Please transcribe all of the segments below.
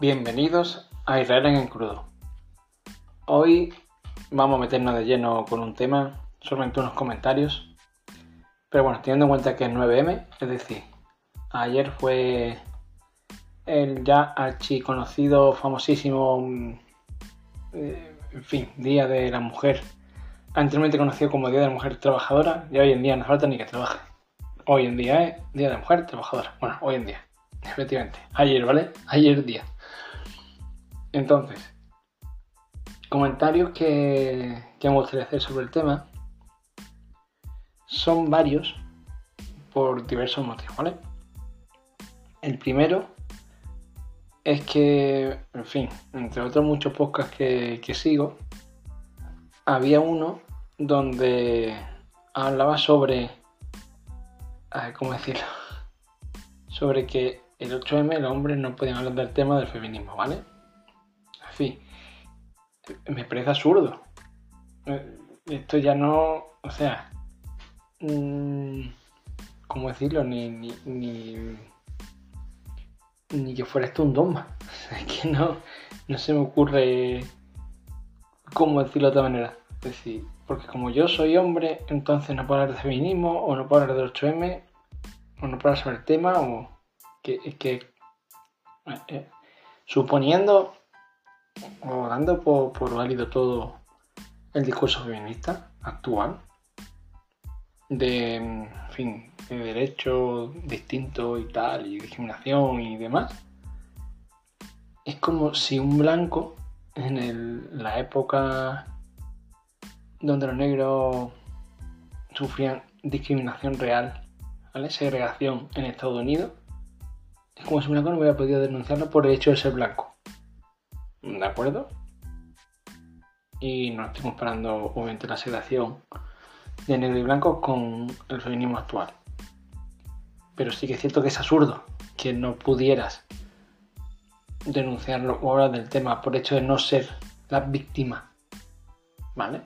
Bienvenidos a Israel en el crudo. Hoy vamos a meternos de lleno con un tema, solamente unos comentarios. Pero bueno, teniendo en cuenta que es 9M, es decir, ayer fue el ya archiconocido, famosísimo, eh, en fin, Día de la Mujer, anteriormente conocido como Día de la Mujer Trabajadora, y hoy en día no falta ni que trabaje. Hoy en día es Día de la Mujer Trabajadora. Bueno, hoy en día, efectivamente. Ayer, ¿vale? Ayer día. Entonces, comentarios que, que me gustaría hacer sobre el tema son varios por diversos motivos, ¿vale? El primero es que, en fin, entre otros muchos podcasts que, sigo, había uno donde hablaba sobre, ¿cómo decirlo? Sobre que el 8M los hombres no podían hablar del tema del feminismo, ¿vale? Fin, me parece absurdo. Esto ya no, o sea, mmm, ¿cómo decirlo? Ni, ni, ni, ni, que fuera esto un dogma. Es que no, no se me ocurre cómo decirlo de otra manera. Es decir, porque como yo soy hombre, entonces no puedo hablar de feminismo, o no puedo hablar del 8M, o no puedo hablar sobre el tema, o que, que eh, eh, suponiendo dando por, válido todo el discurso feminista actual, de, fin, de derechos distintos y tal, y discriminación y demás, es como si un blanco en el, la época donde los negros sufrían discriminación real, segregación en Estados Unidos, es como si un blanco no hubiera podido denunciarlo por el hecho de ser blanco. ¿De acuerdo? Y no estoy comparando, obviamente, la segregación de negro y blanco con el feminismo actual. Pero sí que es cierto que es absurdo que no pudieras denunciarlo o hablar del tema por hecho de no ser la víctima. ¿Vale?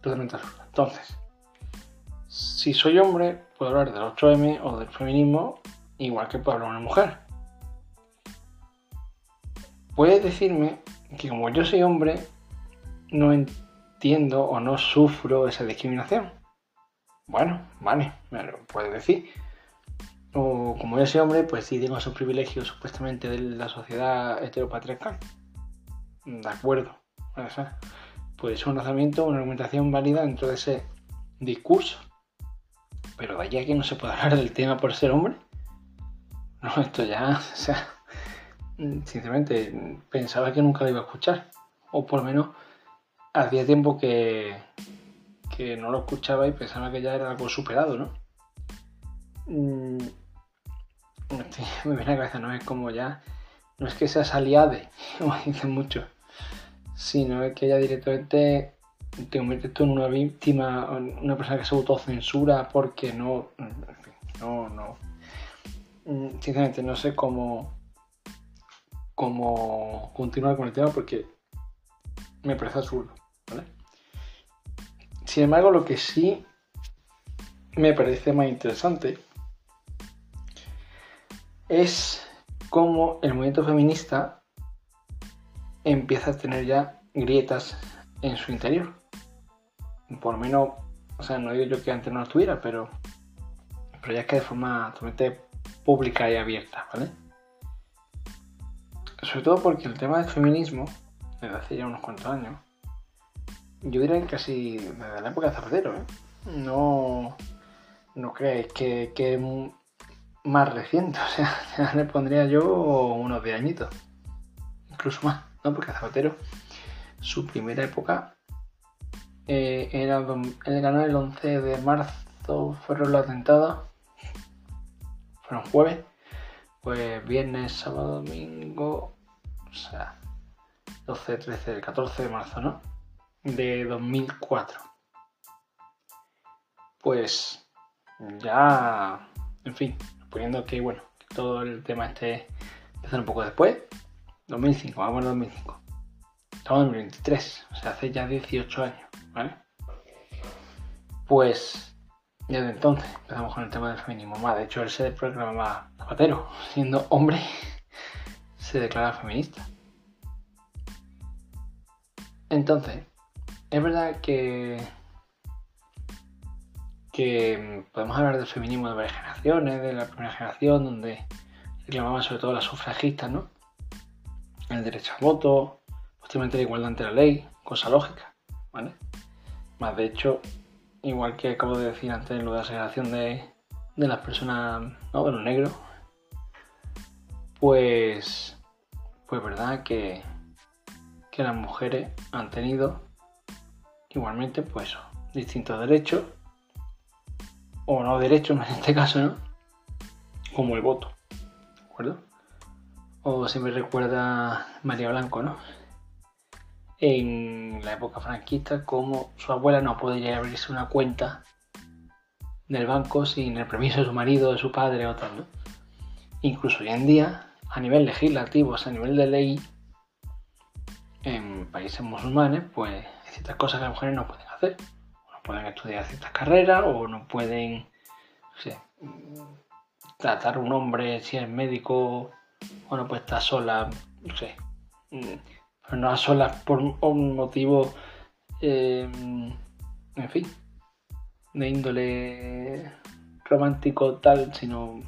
Totalmente absurdo. Entonces, si soy hombre, puedo hablar del 8M o del feminismo igual que puedo hablar una mujer. Puedes decirme que como yo soy hombre, no entiendo o no sufro esa discriminación. Bueno, vale, me lo puedes decir. O como yo soy hombre, pues sí tengo esos privilegios supuestamente de la sociedad heteropatriarcal. De acuerdo. Pues es un razonamiento, una argumentación válida dentro de ese discurso. Pero de allá que no se puede hablar del tema por ser hombre. No, esto ya, o sea, sinceramente pensaba que nunca lo iba a escuchar. O por lo menos hacía tiempo que, que no lo escuchaba y pensaba que ya era algo superado, ¿no? Mm, me viene a la cabeza, no es como ya, no es que seas aliade, como dicen muchos, sino es que ya directamente te conviertes tú en una víctima, una persona que se autocensura porque no, en fin, no, no. Mm, sinceramente no sé cómo, cómo continuar con el tema porque me parece absurdo. ¿vale? Sin embargo, lo que sí me parece más interesante es cómo el movimiento feminista empieza a tener ya grietas en su interior. Por lo menos, o sea, no digo yo que antes no lo tuviera, pero, pero ya es que de forma totalmente pública y abierta, ¿vale? Sobre todo porque el tema del feminismo, desde hace ya unos cuantos años, yo diría que casi desde la época de Zapatero, ¿eh? No, no creéis que, que más reciente, o sea, ya le pondría yo unos 10 añitos, incluso más, ¿no? Porque Zapatero, su primera época eh, era, él ganó el 11 de marzo, fueron los atentados, fueron jueves, pues viernes, sábado, domingo, o sea, 12, 13, el 14 de marzo, ¿no? De 2004. Pues ya, en fin, poniendo que, bueno, que todo el tema este empezó un poco después, 2005, vamos a 2005. Estamos en 2023, o sea, hace ya 18 años, ¿vale? Pues desde entonces empezamos con el tema del feminismo más. De hecho, él se proclamaba zapatero, siendo hombre, se declara feminista. Entonces, es verdad que que podemos hablar del feminismo de varias generaciones, de la primera generación, donde reclamaban sobre todo las sufragistas, ¿no? El derecho al voto, posteriormente la igualdad ante la ley, cosa lógica, ¿vale? Más de hecho, igual que acabo de decir antes, lo de la segregación de, las personas, ¿no? De los negros, pues, pues verdad que, que las mujeres han tenido igualmente, pues, distintos derechos o no derechos en este caso, ¿no? Como el voto, ¿de acuerdo? O se me recuerda María Blanco, ¿no? En la época franquista, como su abuela no podía abrirse una cuenta del banco sin el permiso de su marido, de su padre o tal, ¿no? Incluso hoy en día, a nivel legislativo, a nivel de ley, en países musulmanes, pues hay ciertas cosas que las mujeres no pueden hacer pueden estudiar ciertas carreras o no pueden tratar a un hombre si es médico o no puede estar sola, no sé, no a solas por un motivo, eh, en fin, de índole romántico tal, sino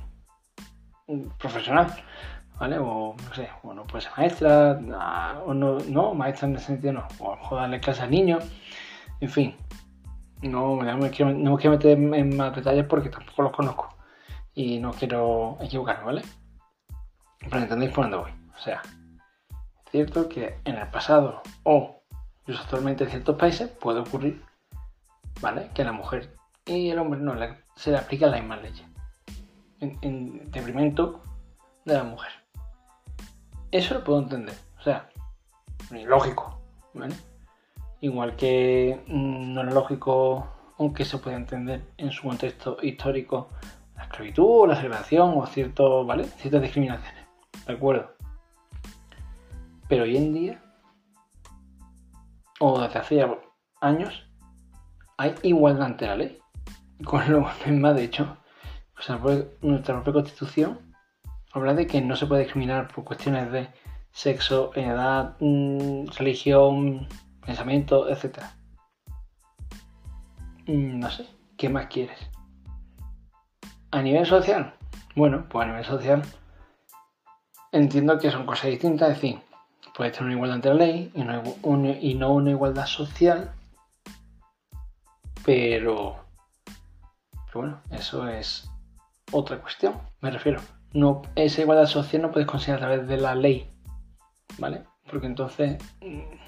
profesional. ¿Vale? O no sé, o no puede ser maestra, o no, no, maestra en ese sentido no, o a lo mejor darle clase al niño, en fin, no, me quiero, no quiero meter en más detalles porque tampoco los conozco. Y no quiero equivocarme, ¿vale? Pero entendéis por dónde voy. O sea, cierto que en el pasado o incluso actualmente en ciertos países puede ocurrir, ¿vale? Que la mujer y el hombre no se le aplican las mismas leyes. En, en detrimento de la mujer. Eso lo puedo entender. O sea, lógico, ¿vale? igual que mm, no es lógico, aunque se puede entender en su contexto histórico, la esclavitud, la segregación o cierto, ¿vale? ciertas discriminaciones. ¿De acuerdo? Pero hoy en día, o desde hace años, hay igualdad ante la ley. Con lo mismo, de hecho, nuestra propia constitución habla de que no se puede discriminar por cuestiones de sexo, edad, mm, religión, pensamiento, etc. Mm, no sé, ¿qué más quieres? A nivel social, bueno, pues a nivel social entiendo que son cosas distintas, es decir, puedes tener una igualdad ante la ley y no, una igualdad social, pero, pero bueno, eso es otra cuestión, me refiero. No, esa igualdad social no puedes conseguir a través de la ley, ¿vale? Porque entonces mm,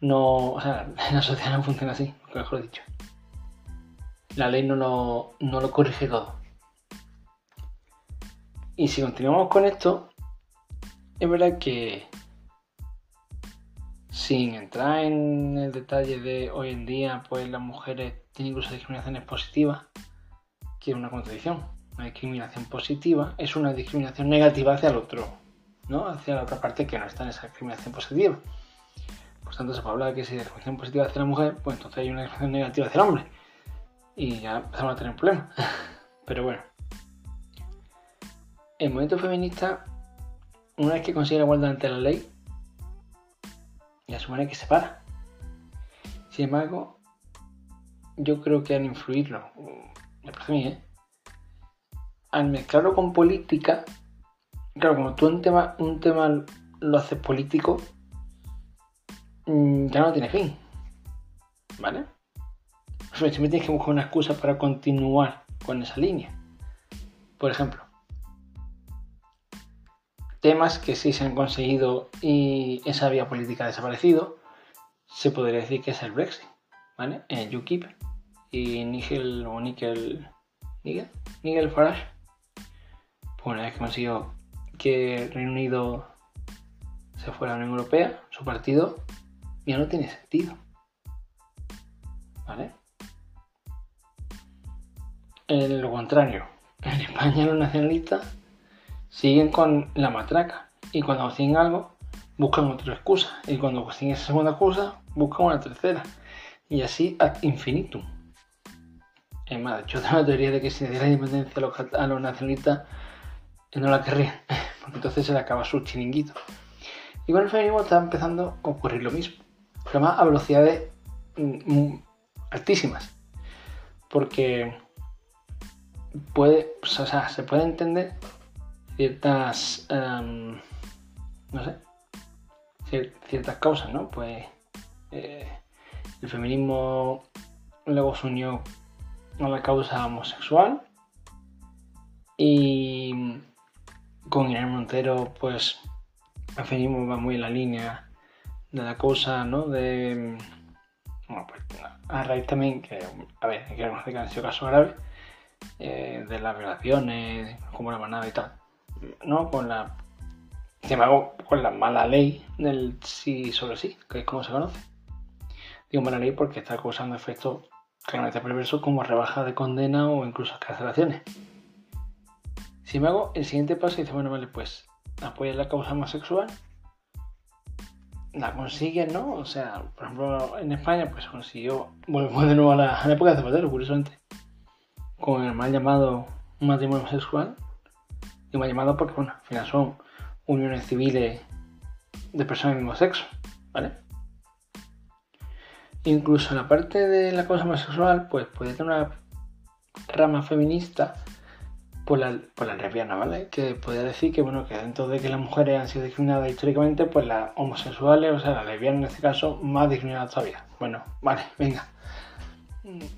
no, o sea, la sociedad no funciona así, mejor dicho. La ley no lo, no lo corrige todo. Y si continuamos con esto, es verdad que sin entrar en el detalle de hoy en día, pues las mujeres tienen incluso discriminaciones positivas, que es una contradicción. Una discriminación positiva es una discriminación negativa hacia el otro, ¿no? Hacia la otra parte que no está en esa discriminación positiva. Por tanto, se puede hablar que si hay discriminación positiva hacia la mujer, pues entonces hay una discriminación negativa hacia el hombre. Y ya empezamos a tener problemas. Pero bueno. El movimiento feminista, una vez que consigue la igualdad ante la ley, ya supone que se para. Sin embargo, yo creo que al influirlo, me parece a mí, al mezclarlo con política, claro, como tú un tema, un tema lo haces político, Mm, ya no tiene fin. ¿Vale? Siempre tienes que buscar una excusa para continuar con esa línea. Por ejemplo, temas que sí se han conseguido y esa vía política ha desaparecido, se podría decir que es el Brexit, ¿vale? En UKIP y Nigel o Nigel, Nigel, Nigel Farage, pues una vez que consiguió que Reino Unido se fuera a la Unión Europea, su partido ya no tiene sentido. ¿Vale? En lo contrario, en España los nacionalistas siguen con la matraca y cuando consiguen algo buscan otra excusa y cuando consiguen esa segunda excusa buscan una tercera y así ad infinitum. Es más, yo tengo la teoría de que si le diera independencia a los, nacionalistas no la querrían porque entonces se le acaba su chiringuito. Y con el feminismo está empezando a ocurrir lo mismo, pero más a velocidades mm, mm, altísimas. Porque puede, o sea, se puede entender ciertas, em, no sé, ciertas causas, ¿no? Pues eh, el feminismo luego se unió a la causa homosexual y con Irene Montero, pues el feminismo va muy en la línea de la causa, ¿no? De, bueno, pues a raíz también, que, a ver, hay que reconocer que han sido casos graves, eh, de las violaciones, como la manada y tal, ¿no? Con la, con la mala ley del sí sobre sí, que es como se conoce. Digo mala ley porque está causando efectos realmente perversos como rebaja de condena o incluso escarcelaciones. Si me hago el siguiente paso dice, bueno, vale, pues apoya la causa homosexual, la consigue, ¿no? O sea, por ejemplo, en España, pues consiguió, vuelvo de nuevo a la, época de Zapatero, curiosamente, con el mal llamado matrimonio homosexual. Y mal llamado porque, bueno, al final son uniones civiles de personas del mismo sexo, ¿vale? Incluso la parte de la causa homosexual, pues puede tener una rama feminista por la, por la lesbiana, ¿vale? Que podría decir que, bueno, que dentro de que las mujeres han sido discriminadas históricamente, pues las homosexuales, o sea, las lesbianas en este caso, más discriminadas todavía. Bueno, vale, venga.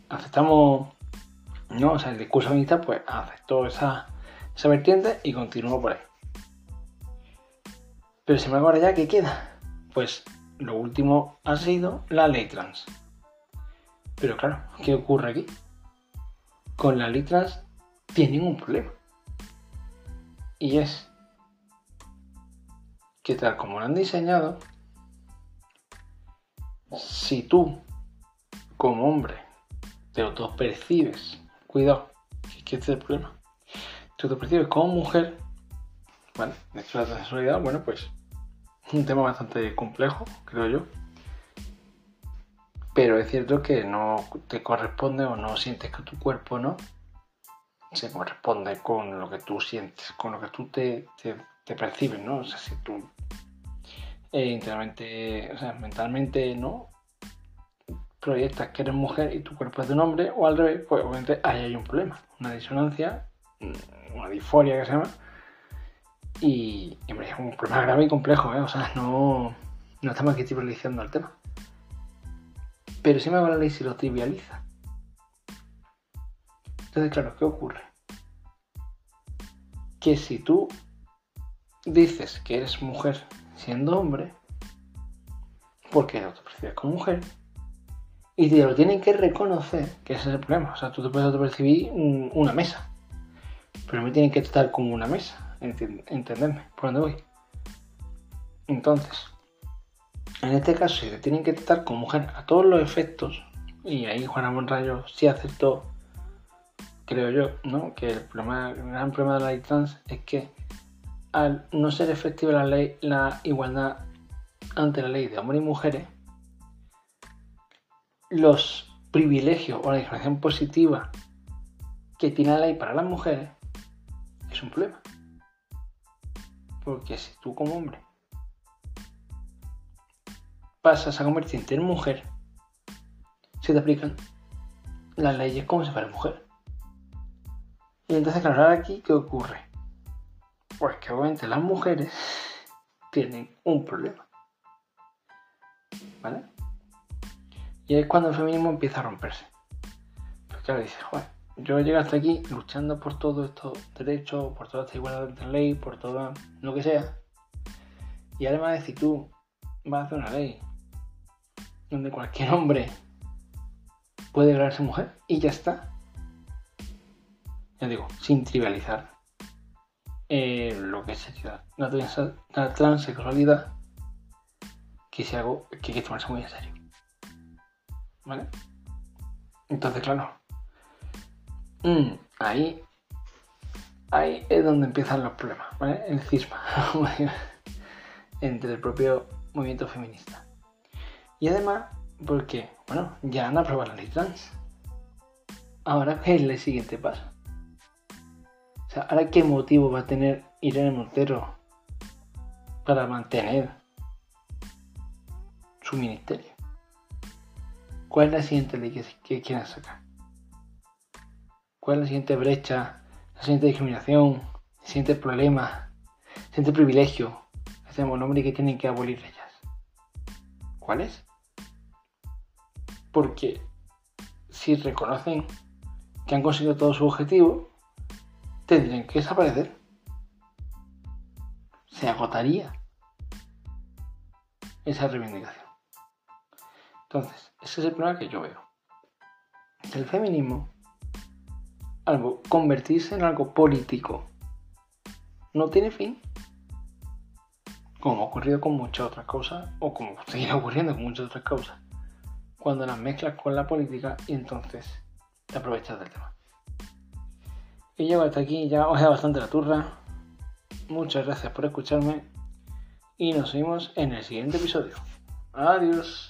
Aceptamos, ¿no? O sea, el discurso feminista, pues aceptó esa, esa vertiente y continuó por ahí. Pero si me ahora ya, ¿qué queda? Pues lo último ha sido la ley trans. Pero claro, ¿qué ocurre aquí? Con la ley trans tienen un problema. Y es que tal como lo han diseñado, si tú, como hombre, te percibes, cuidado, que este es el problema, tú te percibes como mujer, ¿vale? Esto la sexualidad, bueno, pues un tema bastante complejo, creo yo. Pero es cierto que no te corresponde o no sientes que tu cuerpo no se corresponde con lo que tú sientes, con lo que tú te, percibes, ¿no? O sea, si tú eh, internamente, o sea, mentalmente, ¿no? Proyectas que eres mujer y tu cuerpo es de un hombre, o al revés, pues obviamente ahí hay un problema, una disonancia, una disforia que se llama, y, hombre, es un problema grave y complejo, ¿eh? O sea, no, no estamos aquí trivializando el tema. Pero si me va la ley si lo trivializa. Entonces, claro, ¿qué ocurre? Que si tú dices que eres mujer siendo hombre, porque te percibes como mujer, y te lo tienen que reconocer, que ese es el problema. O sea, tú te puedes percibir una mesa, pero me tienen que tratar como una mesa. Entenderme por dónde voy. Entonces, en este caso, si tienen que tratar como mujer a todos los efectos, y ahí Juana Monrayo sí aceptó creo yo, ¿no? Que el, problema, el gran problema de la ley trans es que al no ser efectiva la ley, la igualdad ante la ley de hombres y mujeres, los privilegios o la discriminación positiva que tiene la ley para las mujeres un problema. Porque si tú como hombre pasas a convertirte en mujer, se te aplican las leyes como si fuera mujer. Y entonces, claro, aquí, ¿qué ocurre? Pues que obviamente las mujeres tienen un problema. ¿Vale? Y es cuando el feminismo empieza a romperse. Porque claro, dices, joder, yo llegué hasta aquí luchando por todos estos derechos, por toda esta igualdad de ley, por todo lo que sea. Y además, si tú vas a hacer una ley donde cualquier hombre puede declararse mujer y ya está, ya digo, sin trivializar eh, lo que es la, transexualidad, que algo que hay que tomarse muy en serio. ¿Vale? Entonces, claro, mm, ahí, ahí es donde empiezan los problemas, ¿vale? El cisma entre el propio movimiento feminista. Y además, porque, bueno, ya han aprobado la ley trans. Ahora, ¿qué es el siguiente paso? O sea, ¿ahora qué motivo va a tener Irene Montero para mantener su ministerio. ¿Cuál es la siguiente ley que, quieren sacar? ¿Cuál es la siguiente brecha? ¿La siguiente discriminación? ¿El siguiente problema? ¿El siguiente privilegio? Hacemos nombre que tienen que abolir ellas. ¿Cuál es? Porque si reconocen que han conseguido todo su objetivo, tendrían que desaparecer. Se agotaría esa reivindicación. Entonces, ese es el problema que yo veo. El feminismo, algo, convertirse en algo político, no tiene fin. Como ha ocurrido con muchas otras cosas, o como seguirá ocurriendo con muchas otras cosas, cuando las mezclas con la política y entonces te aprovechas del tema. Y llego hasta aquí, ya os he dado bastante la turra. Muchas gracias por escucharme y nos vemos en el siguiente episodio. Adiós.